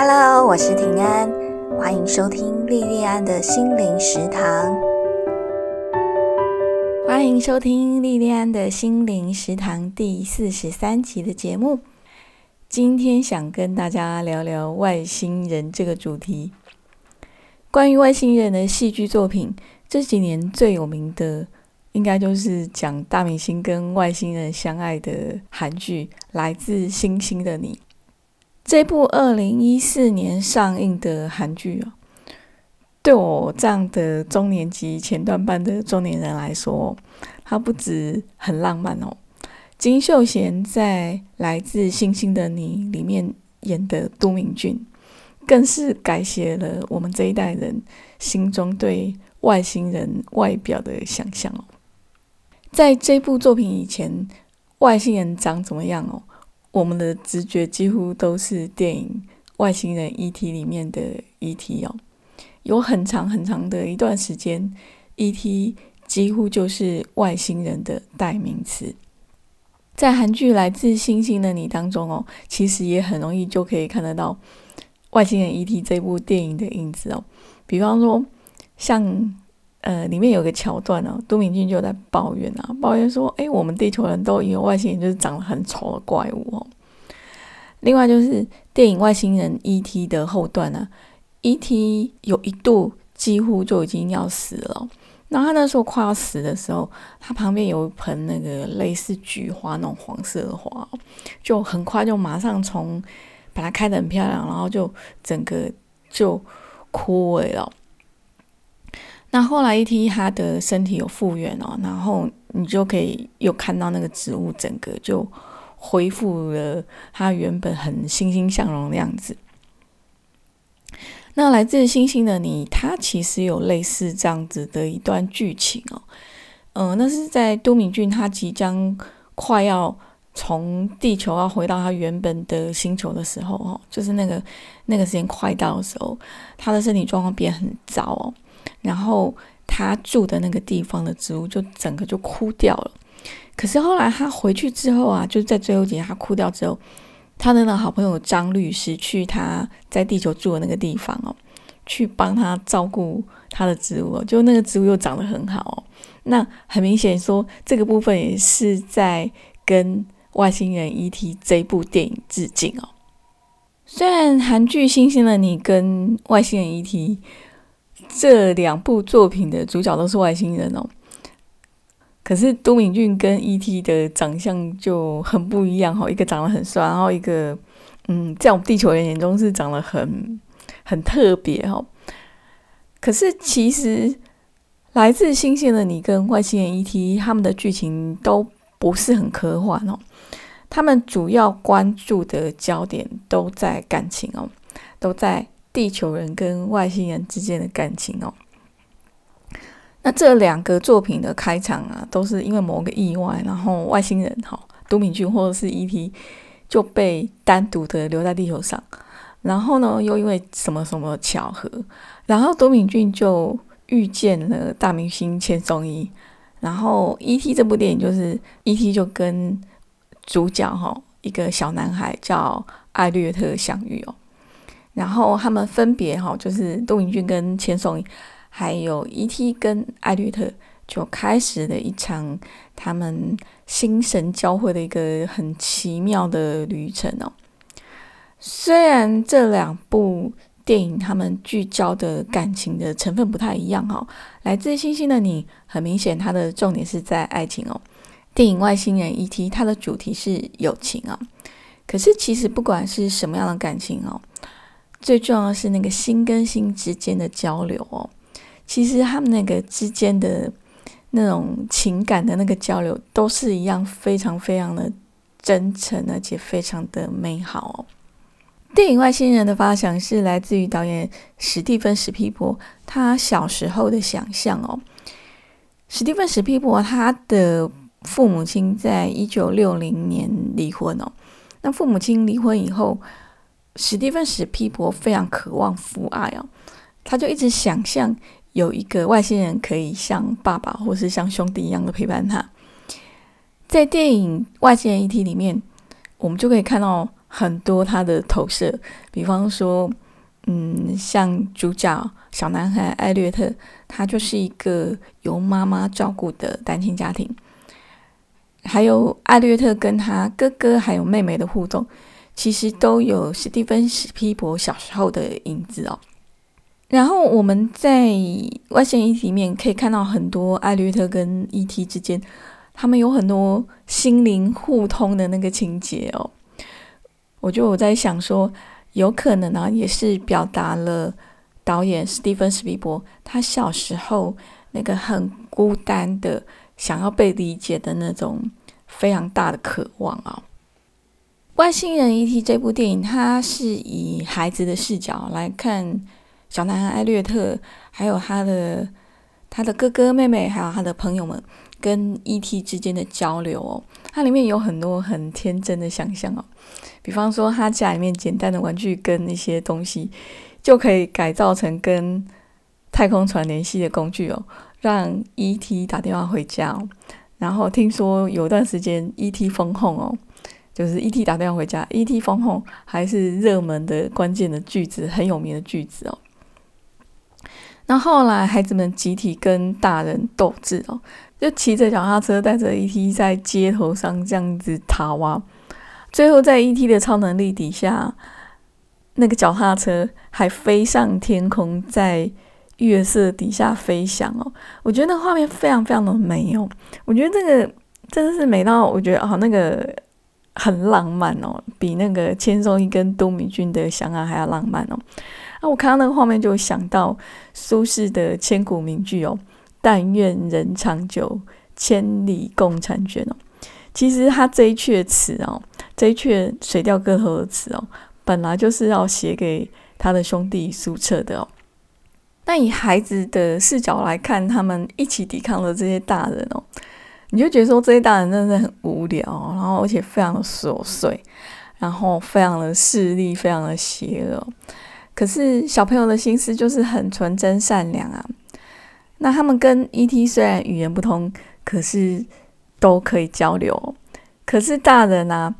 Hello，我是平安，欢迎收听莉莉安的心灵食堂。欢迎收听莉莉安的心灵食堂第四十三集的节目。今天想跟大家聊聊外星人这个主题。关于外星人的戏剧作品，这几年最有名的，应该就是讲大明星跟外星人相爱的韩剧《来自星星的你》。这部二零一四年上映的韩剧哦，对我这样的中年级前段班的中年人来说，它不止很浪漫哦。金秀贤在《来自星星的你》里面演的都敏俊。更是改写了我们这一代人心中对外星人外表的想象哦。在这部作品以前，外星人长怎么样哦？我们的直觉几乎都是电影《外星人 E.T.》里面的 E.T. 哦。有很长很长的一段时间，E.T. 几乎就是外星人的代名词。在韩剧《来自星星的你》当中哦，其实也很容易就可以看得到。外星人 E.T. 这部电影的影子哦，比方说，像呃，里面有个桥段哦，都敏俊就在抱怨啊，抱怨说：“哎，我们地球人都以为外星人就是长得很丑的怪物哦。”另外就是电影《外星人 E.T.》的后段呢，E.T. 有一度几乎就已经要死了，然后他那时候快要死的时候，他旁边有一盆那个类似菊花那种黄色的花，就很快就马上从。把它开得很漂亮，然后就整个就枯萎了。那后来一听他的身体有复原哦，然后你就可以又看到那个植物整个就恢复了它原本很欣欣向荣的样子。那来自星星的你，它其实有类似这样子的一段剧情哦。嗯，那是在都敏俊他即将快要。从地球要回到他原本的星球的时候，哦，就是那个那个时间快到的时候，他的身体状况变很糟哦，然后他住的那个地方的植物就整个就枯掉了。可是后来他回去之后啊，就是在最后几天他枯掉之后，他的那好朋友张律师去他在地球住的那个地方哦，去帮他照顾他的植物，就那个植物又长得很好哦。那很明显说，这个部分也是在跟。外星人 E.T. 这部电影致敬哦。虽然韩剧《星星的你》跟外星人 E.T. 这两部作品的主角都是外星人哦，可是都敏俊跟 E.T. 的长相就很不一样哦。一个长得很帅，然后一个嗯，在我们地球人眼中是长得很很特别哦。可是其实来自星星的你跟外星人 E.T. 他们的剧情都不是很科幻哦。他们主要关注的焦点都在感情哦，都在地球人跟外星人之间的感情哦。那这两个作品的开场啊，都是因为某个意外，然后外星人哈，都敏俊或者是 E.T. 就被单独的留在地球上，然后呢，又因为什么什么巧合，然后都敏俊就遇见了大明星千颂伊，然后 E.T. 这部电影就是 E.T. 就跟主角哈，一个小男孩叫艾略特相遇哦，然后他们分别哈，就是杜明俊跟千颂伊，还有 E.T. 跟艾略特，就开始了一场他们心神交汇的一个很奇妙的旅程哦。虽然这两部电影他们聚焦的感情的成分不太一样哈，来自星星的你，很明显它的重点是在爱情哦。电影《外星人 E.T.》它的主题是友情啊，可是其实不管是什么样的感情哦，最重要的是那个心跟心之间的交流哦。其实他们那个之间的那种情感的那个交流，都是一样非常非常的真诚，而且非常的美好哦。电影《外星人》的发想是来自于导演史蒂芬·史皮伯他小时候的想象哦。史蒂芬·史皮伯他的父母亲在一九六零年离婚哦。那父母亲离婚以后，史蒂芬史皮伯非常渴望父爱哦，他就一直想象有一个外星人可以像爸爸或是像兄弟一样的陪伴他。在电影《外星人 E.T.》里面，我们就可以看到很多他的投射，比方说，嗯，像主角小男孩艾略特，他就是一个由妈妈照顾的单亲家庭。还有艾略特跟他哥哥还有妹妹的互动，其实都有史蒂芬史皮伯小时候的影子哦。然后我们在外星人里面可以看到很多艾略特跟 E.T. 之间，他们有很多心灵互通的那个情节哦。我就我在想说，有可能呢，也是表达了导演史蒂芬史皮伯他小时候那个很孤单的。想要被理解的那种非常大的渴望啊！外星人 E.T. 这部电影，它是以孩子的视角来看小男孩艾略特，还有他的他的哥哥妹妹，还有他的朋友们跟 E.T. 之间的交流哦。它里面有很多很天真的想象哦，比方说他家里面简单的玩具跟那些东西，就可以改造成跟太空船联系的工具哦。让 E.T. 打电话回家，然后听说有段时间 E.T. 封控哦，就是 E.T. 打电话回家，E.T. 封控还是热门的关键的句子，很有名的句子哦。那后来孩子们集体跟大人斗智哦，就骑着脚踏车带着 E.T. 在街头上这样子逃啊，最后在 E.T. 的超能力底下，那个脚踏车还飞上天空，在。月色底下飞翔哦，我觉得那画面非常非常的美哦。我觉得这个真的是美到，我觉得啊，那个很浪漫哦，比那个千颂伊跟都敏俊的相爱还要浪漫哦。啊，我看到那个画面就想到苏轼的千古名句哦：“但愿人长久，千里共婵娟”哦。其实他这一阙词哦，这一阙《水调歌头》的词哦，本来就是要写给他的兄弟苏辙的哦。那以孩子的视角来看，他们一起抵抗了这些大人哦，你就觉得说这些大人真的很无聊，然后而且非常的琐碎，然后非常的势利，非常的邪恶。可是小朋友的心思就是很纯真善良啊。那他们跟 E.T. 虽然语言不通，可是都可以交流。可是大人啊。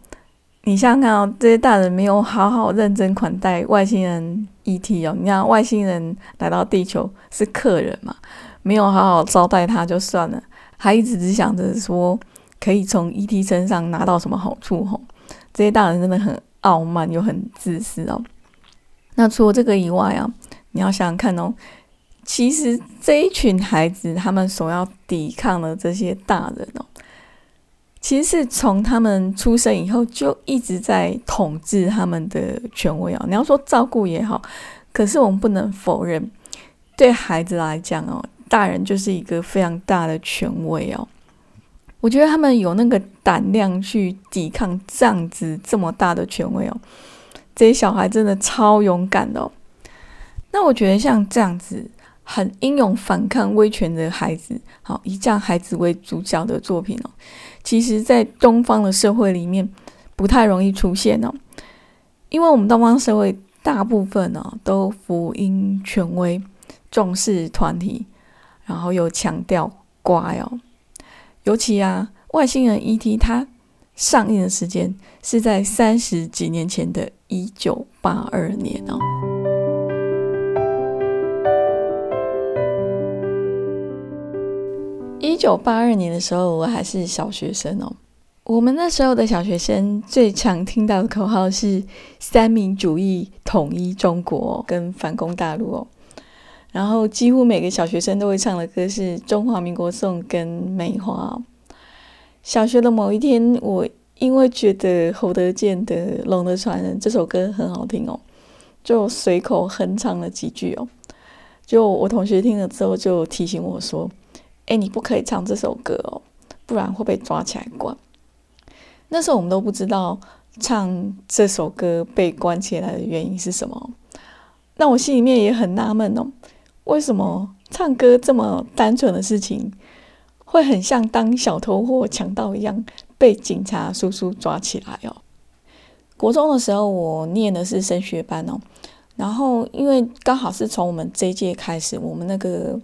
你想想看哦，这些大人没有好好认真款待外星人 E.T. 哦，你看外星人来到地球是客人嘛，没有好好招待他就算了，还一直只想着说可以从 E.T. 身上拿到什么好处吼，这些大人真的很傲慢又很自私哦。那除了这个以外啊，你要想想看哦，其实这一群孩子他们所要抵抗的这些大人哦。其实是从他们出生以后就一直在统治他们的权威哦。你要说照顾也好，可是我们不能否认，对孩子来讲哦，大人就是一个非常大的权威哦。我觉得他们有那个胆量去抵抗这样子这么大的权威哦，这些小孩真的超勇敢的哦。那我觉得像这样子很英勇反抗威权的孩子，好以这样孩子为主角的作品哦。其实，在东方的社会里面，不太容易出现哦，因为我们东方社会大部分呢都福音权威，重视团体，然后又强调乖哦。尤其啊，外星人 E.T. 它上映的时间是在三十几年前的一九八二年哦。一九八二年的时候，我还是小学生哦。我们那时候的小学生最常听到的口号是“三民主义统一中国”跟“反攻大陆”哦。然后几乎每个小学生都会唱的歌是《中华民国颂》跟《梅花》。小学的某一天，我因为觉得侯德健的《龙的传人》这首歌很好听哦，就随口哼唱了几句哦。就我同学听了之后，就提醒我说。哎，你不可以唱这首歌哦，不然会被抓起来关。那时候我们都不知道唱这首歌被关起来的原因是什么。那我心里面也很纳闷哦，为什么唱歌这么单纯的事情，会很像当小偷或强盗一样被警察叔叔抓起来哦？国中的时候我念的是升学班哦，然后因为刚好是从我们这一届开始，我们那个。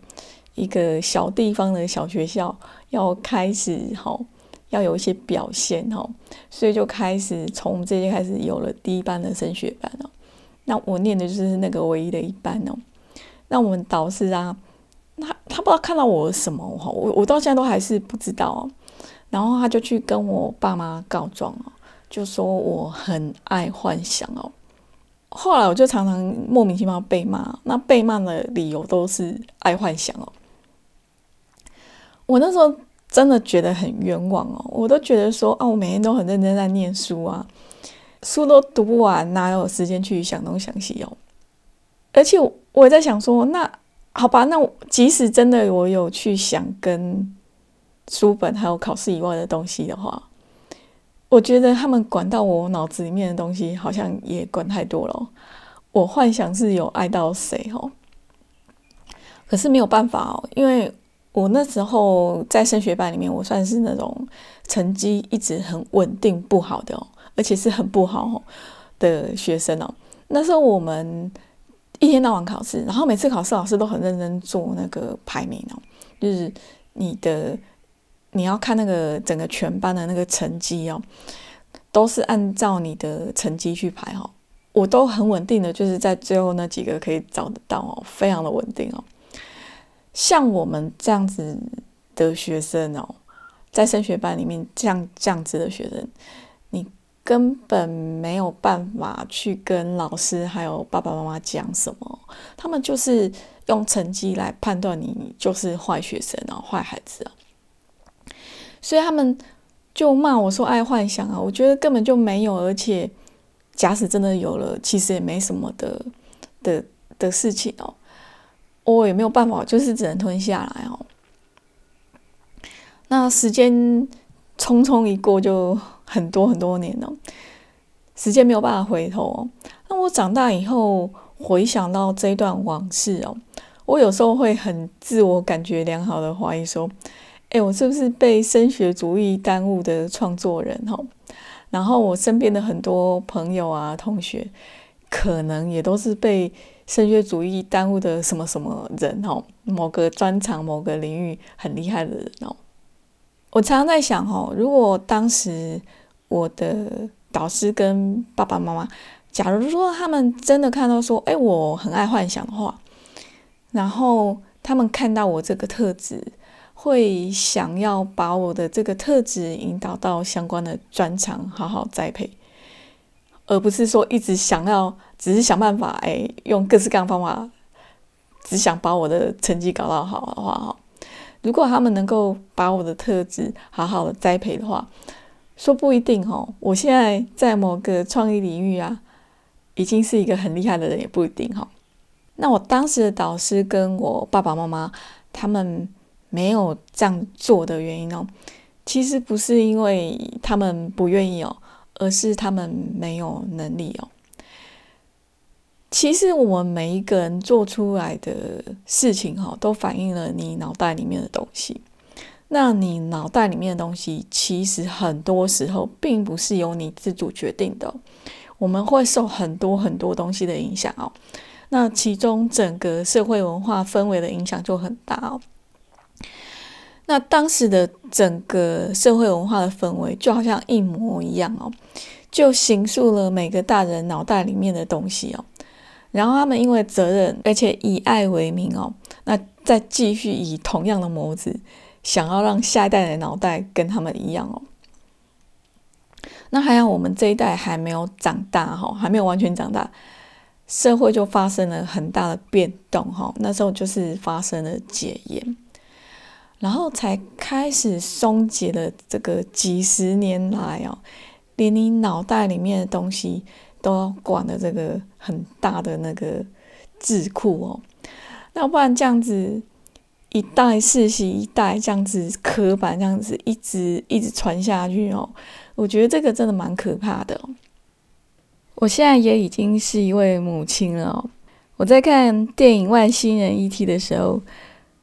一个小地方的小学校要开始好，要有一些表现哦，所以就开始从这届开始有了第一班的升学班哦。那我念的就是那个唯一的一班哦。那我们导师啊，他他不知道看到我什么哈，我我到现在都还是不知道。然后他就去跟我爸妈告状哦，就说我很爱幻想哦。后来我就常常莫名其妙被骂，那被骂的理由都是爱幻想哦。我那时候真的觉得很冤枉哦，我都觉得说啊，我每天都很认真在念书啊，书都读不完，哪有时间去想东想西哦？而且我也在想说，那好吧，那即使真的我有去想跟书本还有考试以外的东西的话。我觉得他们管到我脑子里面的东西，好像也管太多了。我幻想是有爱到谁哦，可是没有办法哦，因为我那时候在升学班里面，我算是那种成绩一直很稳定不好的哦，而且是很不好的学生哦。那时候我们一天到晚考试，然后每次考试老师都很认真做那个排名哦，就是你的。你要看那个整个全班的那个成绩哦，都是按照你的成绩去排哦。我都很稳定的，就是在最后那几个可以找得到哦，非常的稳定哦。像我们这样子的学生哦，在升学班里面这样这样子的学生，根本没有办法去跟老师还有爸爸妈妈讲什么，他们就是用成绩来判断你就是坏学生哦，坏孩子啊。所以他们就骂我说爱幻想啊，我觉得根本就没有，而且假使真的有了，其实也没什么的的的事情哦，我也没有办法，就是只能吞下来哦。那时间匆匆一过，就很多很多年了，时间没有办法回头哦。那我长大以后回想到这一段往事哦，我有时候会很自我感觉良好的怀疑说。哎，我是不是被升学主义耽误的创作人？哈，然后我身边的很多朋友啊、同学，可能也都是被升学主义耽误的什么什么人？哦，某个专长、某个领域很厉害的人哦。我常常在想，哈，如果当时我的导师跟爸爸妈妈，假如说他们真的看到说，哎，我很爱幻想的话，然后他们看到我这个特质。会想要把我的这个特质引导到相关的专长，好好栽培，而不是说一直想要，只是想办法，哎，用各式各样的方法，只想把我的成绩搞到好的话，哈，如果他们能够把我的特质好好的栽培的话，说不一定哦，我现在在某个创意领域啊，已经是一个很厉害的人，也不一定哈。那我当时的导师跟我爸爸妈妈他们。没有这样做的原因哦，其实不是因为他们不愿意哦，而是他们没有能力哦。其实我们每一个人做出来的事情哈，都反映了你脑袋里面的东西。那你脑袋里面的东西，其实很多时候并不是由你自主决定的，我们会受很多很多东西的影响哦。那其中整个社会文化氛围的影响就很大哦。那当时的整个社会文化的氛围就好像一模一样哦，就形塑了每个大人脑袋里面的东西哦。然后他们因为责任，而且以爱为名哦，那再继续以同样的模子，想要让下一代的脑袋跟他们一样哦。那还有我们这一代还没有长大哈，还没有完全长大，社会就发生了很大的变动哈。那时候就是发生了戒严。然后才开始松解了这个几十年来哦，连你脑袋里面的东西都要管的这个很大的那个智库哦，那不然这样子一代世袭一代这样子刻板这样子一直一直传下去哦，我觉得这个真的蛮可怕的。我现在也已经是一位母亲了哦，我在看电影《外星人 E.T.》的时候。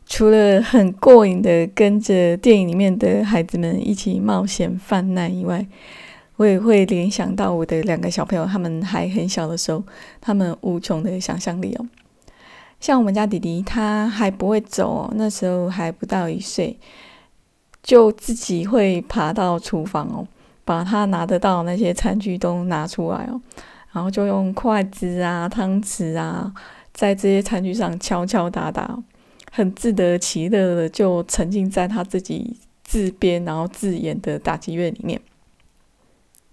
除了很过瘾的跟着电影里面的孩子们一起冒险犯难以外，我也会联想到我的两个小朋友，他们还很小的时候，他们无穷的想象力哦。像我们家弟弟，他还不会走哦，那时候还不到一岁，就自己会爬到厨房哦，把他拿得到那些餐具都拿出来哦，然后就用筷子啊、汤匙啊，在这些餐具上敲敲打打，很自得其乐的就沉浸在他自己自编然后自演的打击乐里面。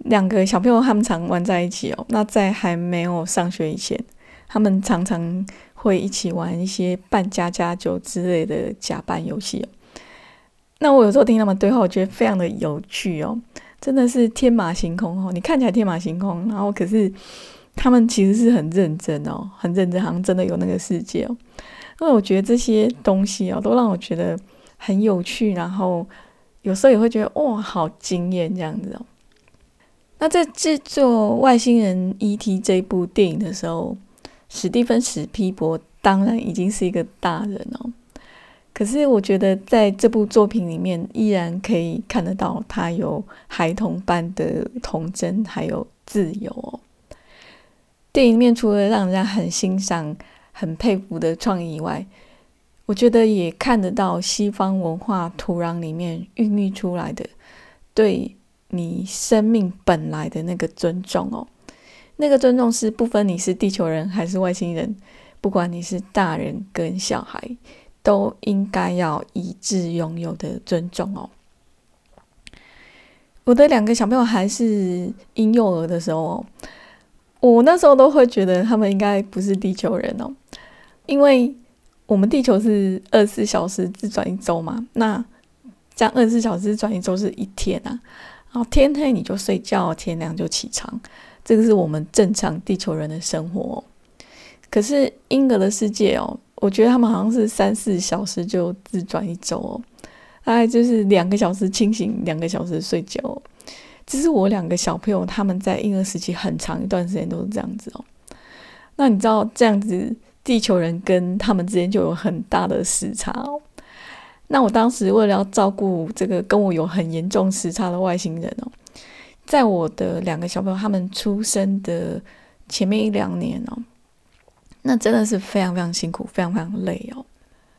两个小朋友他们常玩在一起哦，那在还没有上学以前，他们常常会一起玩一些扮家家酒之类的假扮游戏哦。那我有时候听他们对话，我觉得非常的有趣哦，真的是天马行空哦。你看起来天马行空，然后可是他们其实是很认真哦，很认真，好像真的有那个世界哦。因为我觉得这些东西哦，都让我觉得很有趣，然后有时候也会觉得哇，好惊艳这样子哦。那在制作《外星人 E.T.》这部电影的时候，史蒂芬史皮伯当然已经是一个大人哦。可是我觉得在这部作品里面，依然可以看得到他有孩童般的童真，还有自由哦。电影里面除了让人家很欣赏、很佩服的创意以外，我觉得也看得到西方文化土壤里面孕育出来的对你生命本来的那个尊重哦。那个尊重是不分你是地球人还是外星人，不管你是大人跟小孩。都应该要一致拥有的尊重哦。我的两个小朋友还是婴幼儿的时候，我那时候都会觉得他们应该不是地球人哦，因为我们地球是二十四小时自转一周嘛，那这样二十四小时转一周是一天啊，然后天黑你就睡觉，天亮就起床，这个是我们正常地球人的生活。可是婴儿的世界哦。我觉得他们好像是三四小时就自转一周哦，大概就是两个小时清醒，两个小时睡觉。这是我两个小朋友他们在婴儿时期很长一段时间都是这样子哦。那你知道这样子，地球人跟他们之间就有很大的时差哦。那我当时为了要照顾这个跟我有很严重时差的外星人哦，在我的两个小朋友他们出生的前面一两年哦。那真的是非常非常辛苦，非常非常累哦。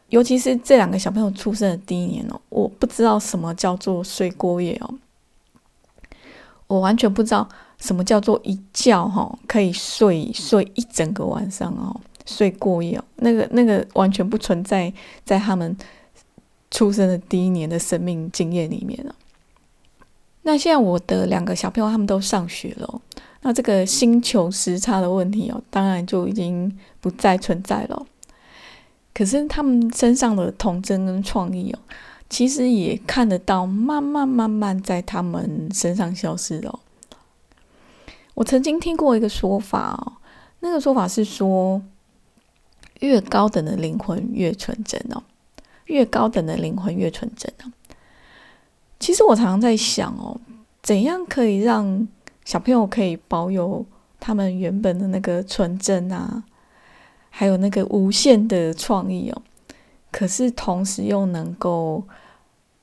尤其是这两个小朋友出生的第一年哦，我不知道什么叫做睡过夜哦，我完全不知道什么叫做一觉哈可以睡睡一整个晚上哦，睡过夜哦，那个那个完全不存在在他们出生的第一年的生命经验里面了。那现在我的两个小朋友他们都上学了。那这个星球时差的问题哦，当然就已经不再存在了。可是他们身上的童真跟创意哦，其实也看得到，慢慢慢慢在他们身上消失了。我曾经听过一个说法哦，那个说法是说，越高等的灵魂越纯真哦，越高等的灵魂越纯真哦。其实我常常在想哦，怎样可以让小朋友可以保有他们原本的那个纯真啊，还有那个无限的创意哦。可是同时又能够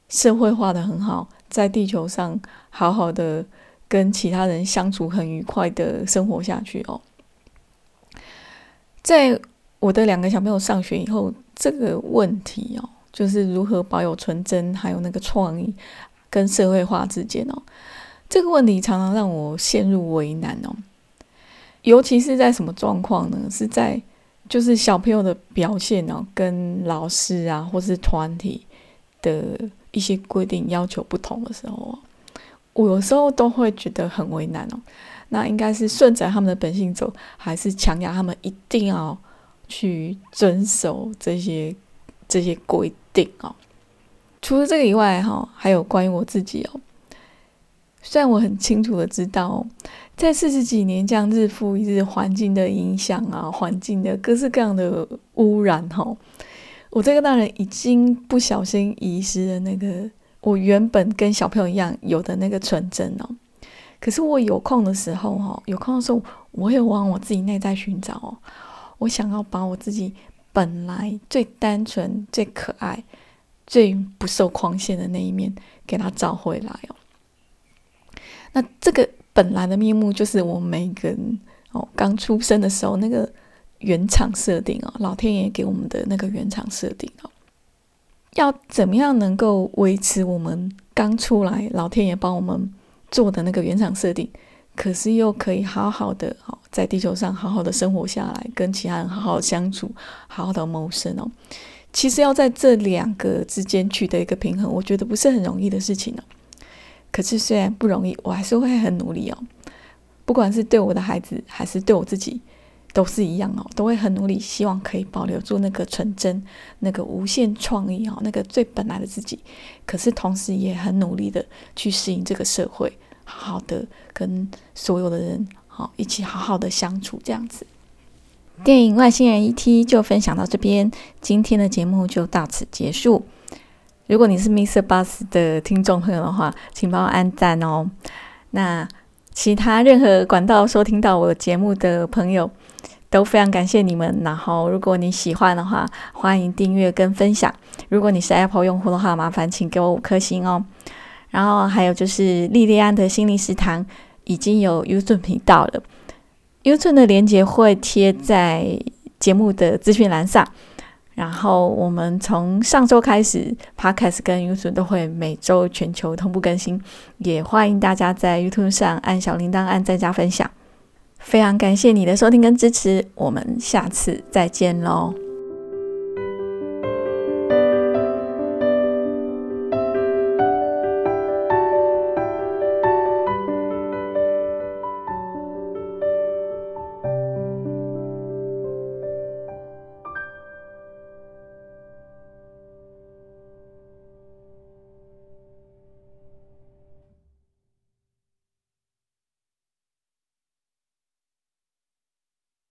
社会化的很好，在地球上好好的跟其他人相处，很愉快的生活下去哦。在我的两个小朋友上学以后，这个问题哦，就是如何保有纯真，还有那个创意跟社会化之间哦。这个问题常常让我陷入为难哦，尤其是在什么状况呢？是在就是小朋友的表现哦，跟老师啊或是团体的一些规定要求不同的时候哦，我有时候都会觉得很为难哦。那应该是顺着他们的本性走，还是强压他们一定要去遵守这些这些规定哦？除了这个以外，哈，还有关于我自己哦。虽然我很清楚的知道，在四十几年这样日复一日环境的影响啊，环境的各式各样的污染哈，我这个大人已经不小心遗失了那个我原本跟小朋友一样有的那个纯真哦。可是我有空的时候哈，有空的时候我会往我自己内在寻找哦，我想要把我自己本来最单纯、最可爱、最不受框限的那一面给它找回来哦。那这个本来的面目，就是我们每个人哦，刚出生的时候那个原厂设定哦，老天爷给我们的那个原厂设定哦。要怎么样能够维持我们刚出来，老天爷帮我们做的那个原厂设定，可是又可以好好的好在地球上好好的生活下来，跟其他人好好相处，好好的谋生哦。其实要在这两个之间取得一个平衡，我觉得不是很容易的事情哦。可是虽然不容易，我还是会很努力哦。不管是对我的孩子，还是对我自己。都是一样哦，都会很努力，希望可以保留住那个纯真、那个无限创意哦，那个最本来的自己。可是同时也很努力的去适应这个社会，好好的跟所有的人好一起好好的相处，这样子。电影《外星人 E.T.》就分享到这边，今天的节目就到此结束。如果你是 Mr. Bus 的听众朋友的话，请帮我按赞哦。那其他任何管道收听到我节目的朋友。都非常感谢你们。然后，如果你喜欢的话，欢迎订阅跟分享。如果你是 Apple 用户的话，麻烦请给我五颗星哦。然后还有就是莉莉安的心灵食堂已经有 YouTube 频道了，YouTube 的链接会贴在节目的资讯栏上。然后我们从上周开始，Podcast 跟 YouTube 都会每周全球同步更新，也欢迎大家在 YouTube 上按小铃铛、按赞加分享。非常感谢你的收听跟支持，我们下次再见喽。